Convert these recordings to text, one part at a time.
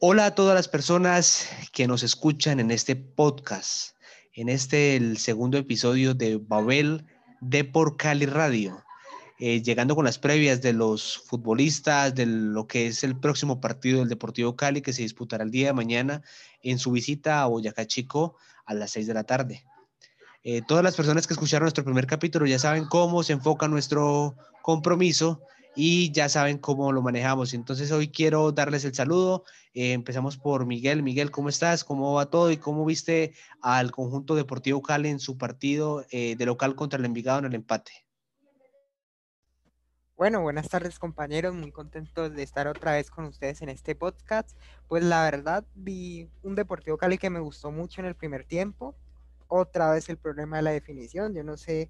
Hola a todas las personas que nos escuchan en este podcast, en este el segundo episodio de Babel de por Cali Radio, eh, llegando con las previas de los futbolistas, de lo que es el próximo partido del Deportivo Cali que se disputará el día de mañana en su visita a Boyacá Chico a las 6 de la tarde. Eh, todas las personas que escucharon nuestro primer capítulo ya saben cómo se enfoca nuestro compromiso y ya saben cómo lo manejamos. Entonces hoy quiero darles el saludo. Eh, empezamos por Miguel. Miguel, ¿cómo estás? ¿Cómo va todo? ¿Y cómo viste al conjunto deportivo Cali en su partido eh, de local contra el Envigado en el empate? Bueno, buenas tardes compañeros, muy contentos de estar otra vez con ustedes en este podcast. Pues la verdad vi un Deportivo Cali que me gustó mucho en el primer tiempo. Otra vez el problema de la definición, yo no sé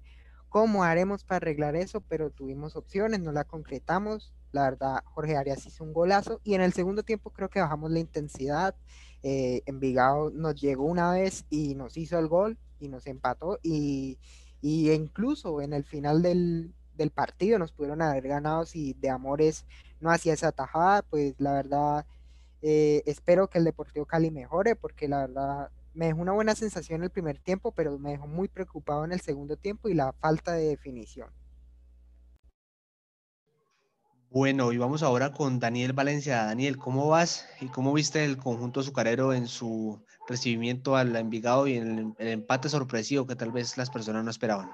cómo haremos para arreglar eso, pero tuvimos opciones, no la concretamos. La verdad, Jorge Arias hizo un golazo y en el segundo tiempo creo que bajamos la intensidad. Eh, Envigado nos llegó una vez y nos hizo el gol y nos empató y, incluso en el final del, partido nos pudieron haber ganado si de Amores no hacía esa tajada, pues la verdad eh, espero que el Deportivo Cali mejore porque la verdad me dejó una buena sensación el primer tiempo, pero me dejó muy preocupado en el segundo tiempo y la falta de definición. Bueno, y vamos ahora con Daniel Valencia. Daniel, ¿cómo vas y cómo viste el conjunto azucarero en su recibimiento al Envigado y en el empate sorpresivo que tal vez las personas no esperaban?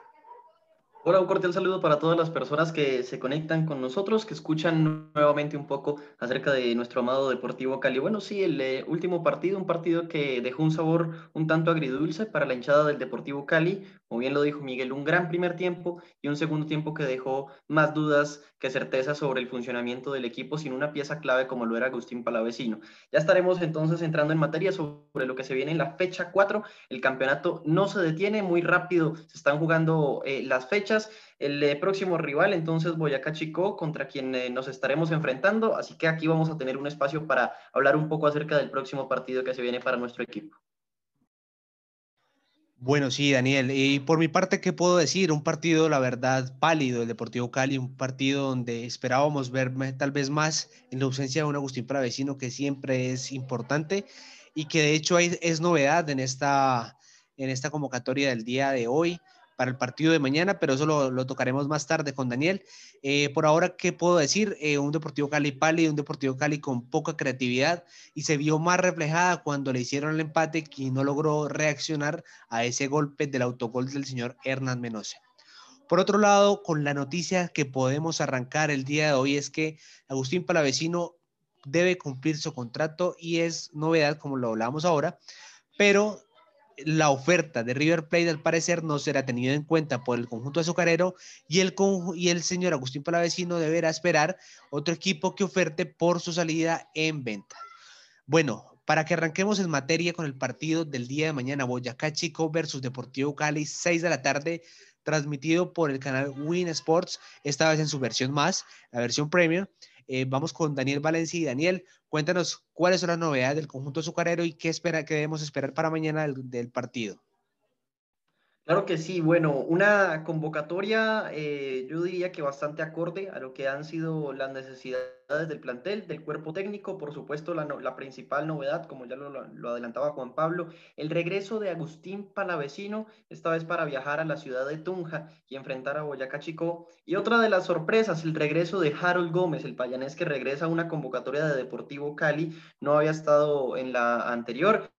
Hola, un cordial saludo para todas las personas que se conectan con nosotros, que escuchan nuevamente un poco acerca de nuestro amado Deportivo Cali. Bueno, sí, el eh, último partido, un partido que dejó un sabor un tanto agridulce para la hinchada del Deportivo Cali, como bien lo dijo Miguel, un gran primer tiempo y un segundo tiempo que dejó más dudas que certezas sobre el funcionamiento del equipo sin una pieza clave como lo era Agustín Palavecino. Ya estaremos entonces entrando en materia sobre lo que se viene en la fecha 4. El campeonato no se detiene, muy rápido se están jugando eh, las fechas. El eh, próximo rival, entonces, Boyacá Chico, contra quien eh, nos estaremos enfrentando. Así que aquí vamos a tener un espacio para hablar un poco acerca del próximo partido que se viene para nuestro equipo. Bueno, sí, Daniel. Y por mi parte, ¿qué puedo decir? Un partido, la verdad, pálido, el Deportivo Cali, un partido donde esperábamos ver tal vez más en la ausencia de un Agustín Pravecino, que siempre es importante y que de hecho es novedad en esta, en esta convocatoria del día de hoy para el partido de mañana, pero eso lo, tocaremos más tarde con Daniel. Eh, por ahora, ¿qué puedo decir? Eh, un Deportivo Cali pálido, un Deportivo Cali con poca creatividad y se vio más reflejada cuando le hicieron el empate y no logró reaccionar a ese golpe del autogol del señor Hernán Menose. Por otro lado, con la noticia que podemos arrancar el día de hoy es que Agustín Palavecino debe cumplir su contrato y es novedad, como lo hablamos ahora, pero la oferta de River Plate al parecer no será tenida en cuenta por el conjunto azucarero y el, y el señor Agustín Palavecino deberá esperar otro equipo que oferte por su salida en venta. Bueno, para que arranquemos en materia con el partido del día de mañana, Boyacá Chico versus Deportivo Cali, 6 de la tarde, transmitido por el canal Win Sports, esta vez en su versión más, la versión premium. Eh, vamos con Daniel Valencia y Daniel, cuéntanos cuáles son las novedades del conjunto azucarero y qué, espera, qué debemos esperar para mañana del partido. Claro que sí, bueno, una convocatoria eh, yo diría que bastante acorde a lo que han sido las necesidades del plantel, del cuerpo técnico, por supuesto la, la principal novedad, como ya lo, lo, adelantaba Juan Pablo, el regreso de Agustín Palavecino, esta vez para viajar a la ciudad de Tunja y enfrentar a Boyacá Chico, y otra de las sorpresas, el regreso de Harold Gómez, el payanés que regresa a una convocatoria de Deportivo Cali, no había estado en la anterior,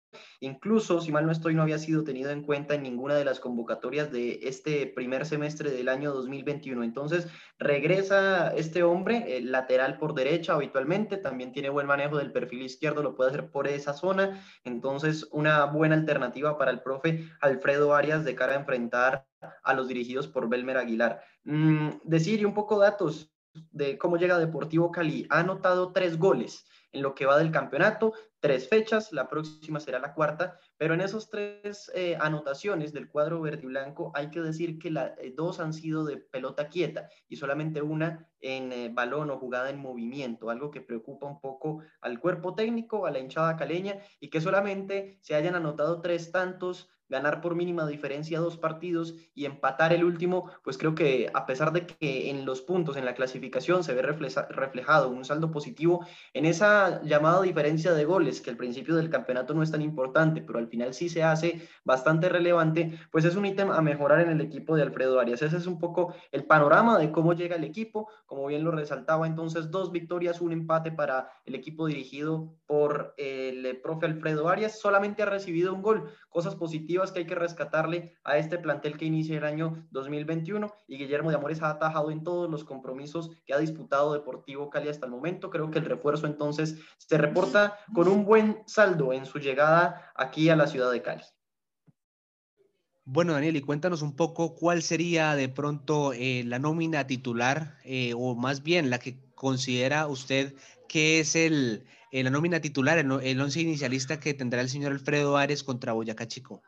Incluso, si mal no estoy, no había sido tenido en cuenta en ninguna de las convocatorias de este primer semestre del año 2021. Entonces, regresa este hombre, lateral por derecha habitualmente, también tiene buen manejo del perfil izquierdo, lo puede hacer por esa zona. Entonces, una buena alternativa para el profe Alfredo Arias de cara a enfrentar a los dirigidos por Belmer Aguilar. Mm, decir y un poco datos de cómo llega Deportivo Cali. Ha anotado tres goles en lo que va del campeonato, tres fechas, la próxima será la cuarta, pero en esas tres eh, anotaciones del cuadro verde y blanco hay que decir que la, eh, dos han sido de pelota quieta y solamente una en eh, balón o jugada en movimiento, algo que preocupa un poco al cuerpo técnico, a la hinchada caleña y que solamente se hayan anotado tres tantos ganar por mínima diferencia dos partidos y empatar el último, pues creo que a pesar de que en los puntos, en la clasificación se ve reflejado un saldo positivo, en esa llamada diferencia de goles, que al principio del campeonato no es tan importante, pero al final sí se hace bastante relevante, pues es un ítem a mejorar en el equipo de Alfredo Arias. Ese es un poco el panorama de cómo llega el equipo, como bien lo resaltaba entonces, dos victorias, un empate para el equipo dirigido por el profe Alfredo Arias, solamente ha recibido un gol, cosas positivas que hay que rescatarle a este plantel que inicia el año 2021 y Guillermo de Amores ha atajado en todos los compromisos que ha disputado Deportivo Cali hasta el momento. Creo que el refuerzo entonces se reporta con un buen saldo en su llegada aquí a la ciudad de Cali. Bueno, Daniel, y cuéntanos un poco cuál sería de pronto eh, la nómina titular, eh, o más bien la que considera usted que es el, eh, la nómina titular, el, el once inicialista que tendrá el señor Alfredo Ares contra Boyacá Chico.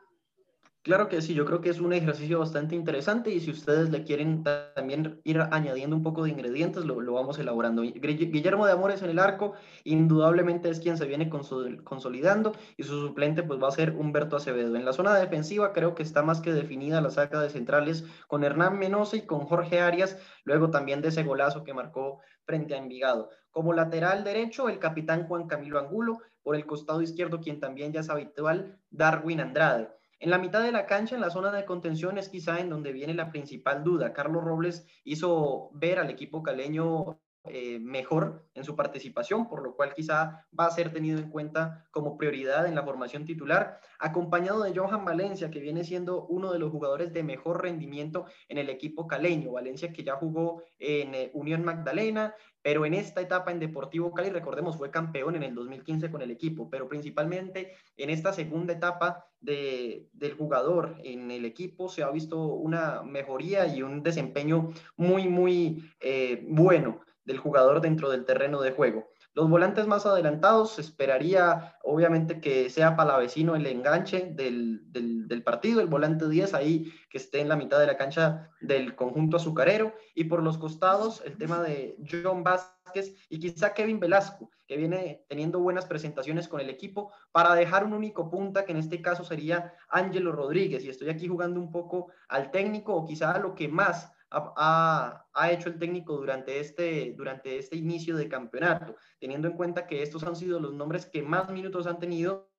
Claro que sí, yo creo que es un ejercicio bastante interesante y si ustedes le quieren también ir añadiendo un poco de ingredientes, lo, vamos elaborando. Guillermo de Amores en el arco, indudablemente es quien se viene consolidando y su suplente pues va a ser Humberto Acevedo. En la zona defensiva creo que está más que definida la saca de centrales con Hernán Menose y con Jorge Arias, luego también de ese golazo que marcó frente a Envigado. Como lateral derecho, el capitán Juan Camilo Angulo, por el costado izquierdo, quien también ya es habitual, Darwin Andrade. En la mitad de la cancha, en la zona de contención, es quizá en donde viene la principal duda. Carlos Robles hizo ver al equipo caleño eh, mejor en su participación, por lo cual quizá va a ser tenido en cuenta como prioridad en la formación titular, acompañado de Johan Valencia, que viene siendo uno de los jugadores de mejor rendimiento en el equipo caleño. Valencia que ya jugó en eh, Unión Magdalena, pero en esta etapa en Deportivo Cali, recordemos, fue campeón en el 2015 con el equipo, pero principalmente en esta segunda etapa de, del jugador en el equipo se ha visto una mejoría y un desempeño muy, muy eh, bueno del jugador dentro del terreno de juego. Los volantes más adelantados, esperaría obviamente que sea Palavecino el enganche del, del, partido, el volante 10 ahí que esté en la mitad de la cancha del conjunto azucarero. Y por los costados, el tema de John Vázquez y quizá Kevin Velasco, que viene teniendo buenas presentaciones con el equipo, para dejar un único punta, que en este caso sería Ángelo Rodríguez. Y estoy aquí jugando un poco al técnico o quizá a lo que más ha, hecho el técnico durante este, durante este inicio de campeonato, teniendo en cuenta que estos han sido los nombres que más minutos han tenido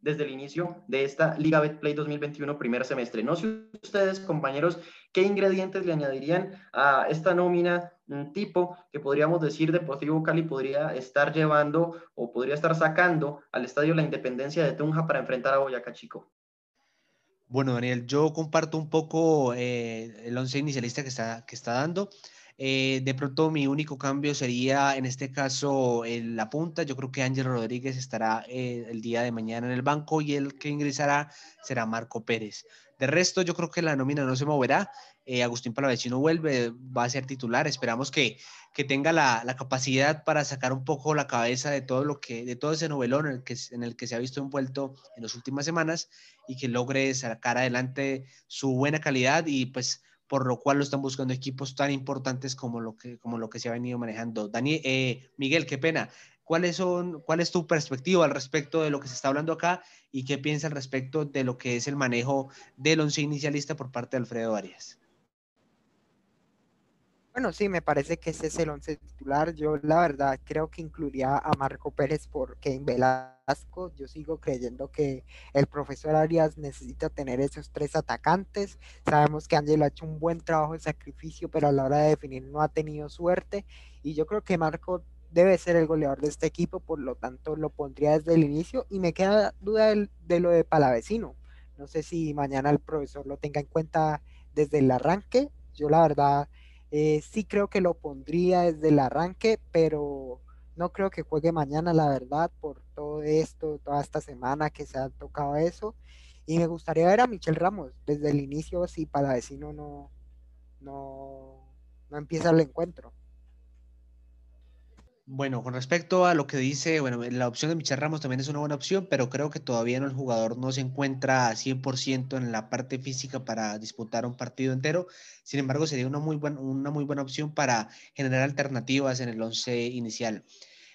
desde el inicio de esta Liga Betplay 2021 primer semestre. No sé ustedes, compañeros, qué ingredientes le añadirían a esta nómina tipo que podríamos decir Deportivo Cali podría estar llevando o podría estar sacando al Estadio La Independencia de Tunja para enfrentar a Boyacá Chico. Bueno, Daniel, yo comparto un poco eh, el once inicialista que está, que está dando. Eh, de pronto mi único cambio sería en este caso en la punta. Yo creo que Ángel Rodríguez estará eh, el día de mañana en el banco y el que ingresará será Marco Pérez. De resto, yo creo que la nómina no se moverá. Eh, Agustín Palavecino vuelve, va a ser titular. Esperamos que, que tenga la, la, capacidad para sacar un poco la cabeza de todo lo que, de todo ese novelón en el que, en el que se ha visto envuelto en las últimas semanas y que logre sacar adelante su buena calidad y pues por lo cual lo están buscando equipos tan importantes como lo que, como lo que se ha venido manejando. Daniel, eh, Miguel, qué pena. ¿Cuáles son, ¿Cuál es tu perspectiva al respecto de lo que se está hablando acá y qué piensas al respecto de lo que es el manejo del once inicialista por parte de Alfredo Arias? Bueno, sí, me parece que ese es el once titular. Yo la verdad creo que incluiría a Marco Pérez por Kevin Velasco. Yo sigo creyendo que el profesor Arias necesita tener esos tres atacantes. Sabemos que Ángel ha hecho un buen trabajo de sacrificio, pero a la hora de definir no ha tenido suerte. Y yo creo que Marco debe ser el goleador de este equipo, por lo tanto lo pondría desde el inicio y me queda duda de, lo de Palavecino. No sé si mañana el profesor lo tenga en cuenta desde el arranque. Yo la verdad eh, sí creo que lo pondría desde el arranque, pero no creo que juegue mañana, la verdad, por todo esto, toda esta semana que se ha tocado eso. Y me gustaría ver a Michel Ramos desde el inicio si Palavecino no, no, no empieza el encuentro. Bueno, con respecto a lo que dice, bueno, la opción de Michel Ramos también es una buena opción, pero creo que todavía el jugador no se encuentra 100% en la parte física para disputar un partido entero. Sin embargo, sería una muy, una muy buena opción para generar alternativas en el once inicial.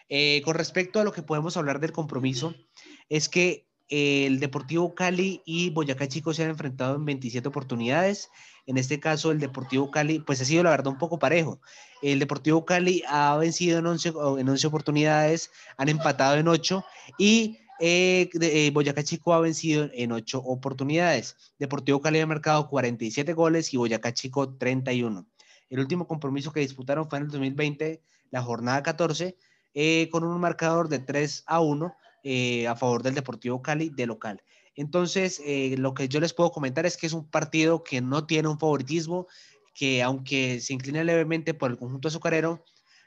Eh, con respecto a lo que podemos hablar del compromiso, es que el Deportivo Cali y Boyacá Chico se han enfrentado en 27 oportunidades. En este caso, el Deportivo Cali, pues ha sido la verdad un poco parejo. El Deportivo Cali ha vencido en 11, en 11 oportunidades, han empatado en 8 y eh, eh, Boyacá Chico ha vencido en 8 oportunidades. Deportivo Cali ha marcado 47 goles y Boyacá Chico 31. El último compromiso que disputaron fue en el 2020, la jornada 14, eh, con un marcador de 3 a 1 a favor del Deportivo Cali de local. Entonces, eh, lo que yo les puedo comentar es que es un partido que no tiene un favoritismo, que aunque se inclina levemente por el conjunto azucarero,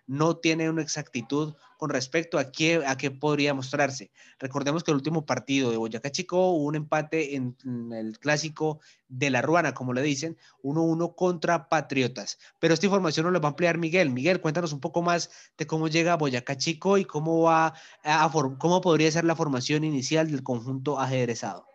no tiene una exactitud con respecto a qué, a qué podría mostrarse. Recordemos que el último partido de Boyacá Chico hubo un empate en, el clásico de la Ruana, como le dicen, 1-1 contra Patriotas. Pero esta información nos la va a ampliar Miguel. Miguel, cuéntanos un poco más de cómo llega Boyacá Chico y cómo, va a, cómo podría ser la formación inicial del conjunto ajedrezado.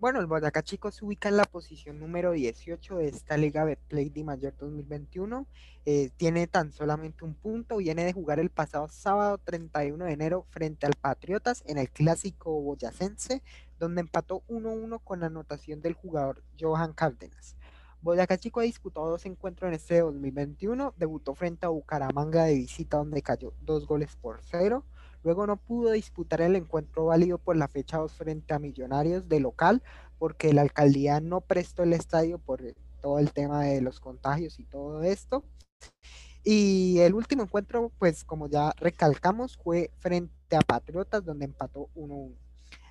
Bueno, el Boyacá Chico se ubica en la posición número 18 de esta Liga Betplay de Mayor 2021. Eh, tiene tan solamente un punto. Viene de jugar el pasado sábado 31 de enero frente al Patriotas en el clásico boyacense, donde empató 1-1 con la anotación del jugador Johan Cárdenas. Boyacá Chico ha disputado dos encuentros en este 2021. Debutó frente a Bucaramanga de visita, donde cayó dos goles por cero. Luego no pudo disputar el encuentro válido por la fecha 2 frente a Millonarios de local, porque la alcaldía no prestó el estadio por todo el tema de los contagios y todo esto. Y el último encuentro, pues como ya recalcamos, fue frente a Patriotas, donde empató 1-1.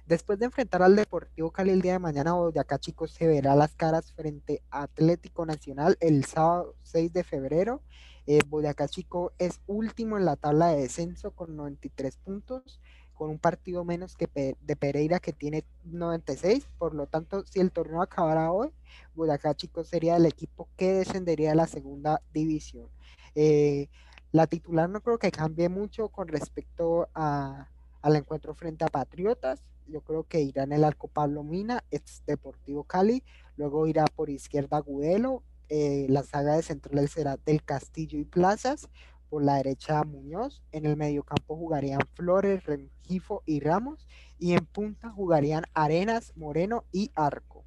Después de enfrentar al Deportivo Cali el día de mañana, Boyacá Chicos se verá las caras frente a Atlético Nacional el sábado 6 de febrero eh, Boyacá Chico es último en la tabla de descenso con 93 puntos, con un partido menos que de Pereira que tiene 96. Por lo tanto, si el torneo acabara hoy, Boyacá Chico sería el equipo que descendería a la segunda división. Eh, la titular no creo que cambie mucho con respecto a, al encuentro frente a Patriotas. Yo creo que irá en el arco Pablo Mina, ex Deportivo Cali. Luego irá por izquierda Gudelo, eh, la saga de centrales será del Castillo y Plazas, por la derecha Muñoz, en el mediocampo jugarían Flores, Rengifo y Ramos, y en punta jugarían Arenas, Moreno y Arco.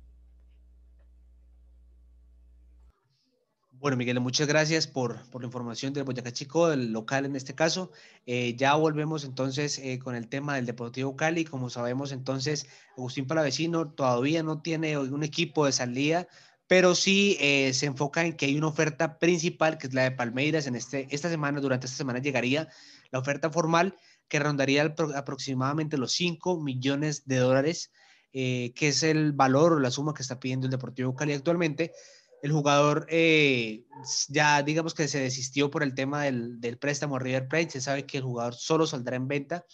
Bueno, Miguel, muchas gracias por, la información del Boyacá Chico, del local en este caso. Eh, ya volvemos entonces eh, con el tema del Deportivo Cali. Como sabemos, entonces, Agustín Palavecino todavía no tiene un equipo de salida pero sí eh, se enfoca en que hay una oferta principal, que es la de Palmeiras. En este, esta semana, durante esta semana, llegaría la oferta formal que rondaría aproximadamente los 5 millones de dólares, eh, que es el valor o la suma que está pidiendo el Deportivo Cali actualmente. El jugador eh, ya digamos que se desistió por el tema del, del préstamo a River Plate, se sabe que el jugador solo saldrá en venta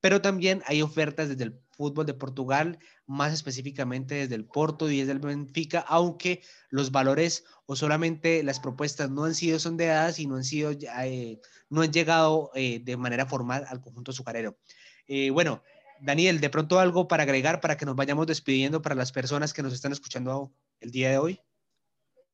pero también hay ofertas desde el fútbol de Portugal, más específicamente desde el Porto y desde el Benfica, aunque los valores o solamente las propuestas no han sido sondeadas y no han, sido, eh, no han llegado eh, de manera formal al conjunto azucarero. Eh, bueno, Daniel, de pronto algo para agregar para que nos vayamos despidiendo para las personas que nos están escuchando el día de hoy.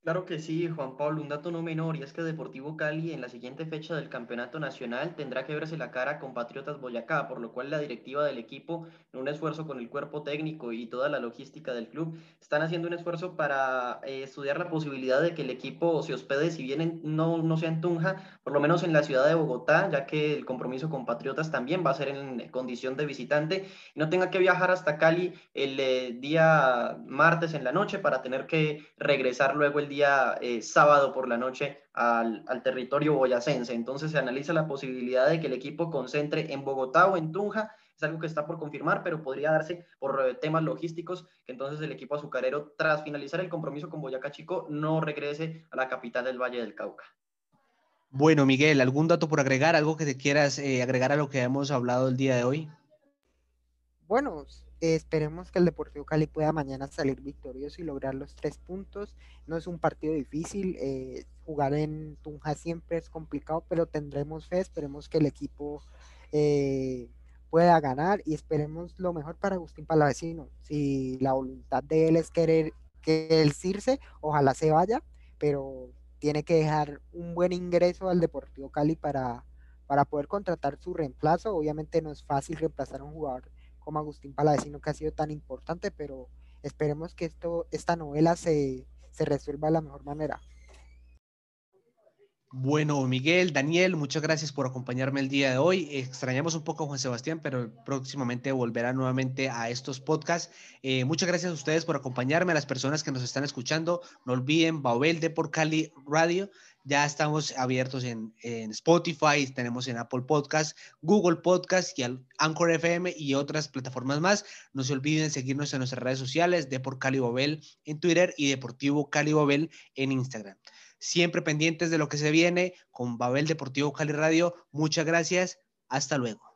Claro que sí, Juan Pablo, un dato no menor, y es que Deportivo Cali en la siguiente fecha del Campeonato Nacional tendrá que verse la cara con Patriotas Boyacá, por lo cual la directiva del equipo, en un esfuerzo con el cuerpo técnico y toda la logística del club, están haciendo un esfuerzo para eh, estudiar la posibilidad de que el equipo se hospede, si bien no, no sea en Tunja, por lo menos en la ciudad de Bogotá, ya que el compromiso con Patriotas también va a ser en condición de visitante, y no tenga que viajar hasta Cali el eh, día martes en la noche para tener que regresar luego el día día eh, sábado por la noche al, territorio boyacense. Entonces se analiza la posibilidad de que el equipo concentre en Bogotá o en Tunja. Es algo que está por confirmar, pero podría darse por eh, temas logísticos que entonces el equipo azucarero, tras finalizar el compromiso con Boyacá Chico, no regrese a la capital del Valle del Cauca. Bueno, Miguel, ¿algún dato por agregar? ¿Algo que te quieras eh, agregar a lo que hemos hablado el día de hoy? Bueno, esperemos que el Deportivo Cali pueda mañana salir victorioso y lograr los tres puntos. No es un partido difícil, eh, jugar en Tunja siempre es complicado, pero tendremos fe, esperemos que el equipo eh, pueda ganar y esperemos lo mejor para Agustín Palavecino. Si la voluntad de él es querer que el Circe, ojalá se vaya, pero tiene que dejar un buen ingreso al Deportivo Cali para, para poder contratar su reemplazo. Obviamente no es fácil reemplazar a un jugador como Agustín Palavecino, que ha sido tan importante, pero esperemos que esto, esta novela se, se resuelva de la mejor manera. Bueno, Miguel, Daniel, muchas gracias por acompañarme el día de hoy. Extrañamos un poco a Juan Sebastián, pero próximamente volverá nuevamente a estos podcasts. Eh, muchas gracias a ustedes por acompañarme, a las personas que nos están escuchando. No olviden, Babel de por Cali Radio. Ya estamos abiertos en, Spotify, tenemos en Apple Podcast, Google Podcast y Anchor FM y otras plataformas más. No se olviden seguirnos en nuestras redes sociales, de por Cali Babel en Twitter y Deportivo Cali Babel en Instagram siempre pendientes de lo que se viene con Babel Deportivo Cali Radio. Muchas gracias. Hasta luego.